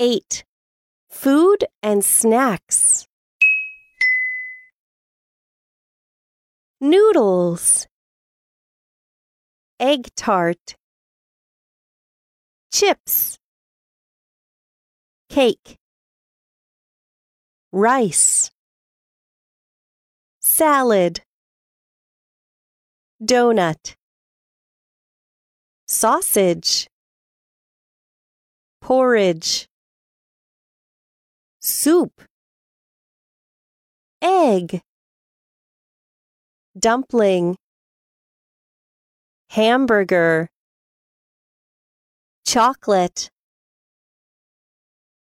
8. Food and snacks. Noodles. Egg tart. Chips. Cake. Rice. Salad. Donut. Sausage. Porridge. Soup. Egg. Dumpling. Hamburger. Chocolate.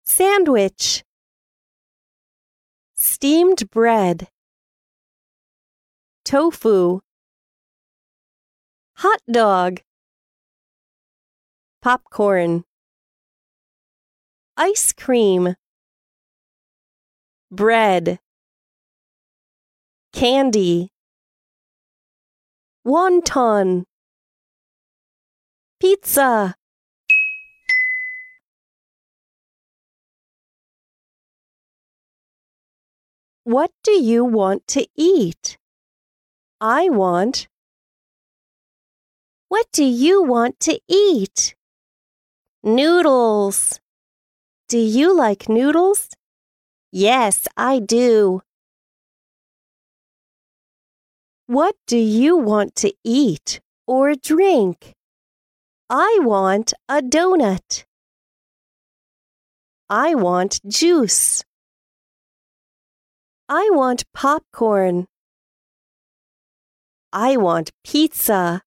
Sandwich. Steamed bread. Tofu. Hot dog. Popcorn. Ice cream. Bread. Candy. Wonton. Pizza. What do you want to eat? I want. What do you want to eat? Noodles. Do you like noodles? Yes, I do. What do you want to eat or drink? I want a donut. I want juice. I want popcorn. I want pizza.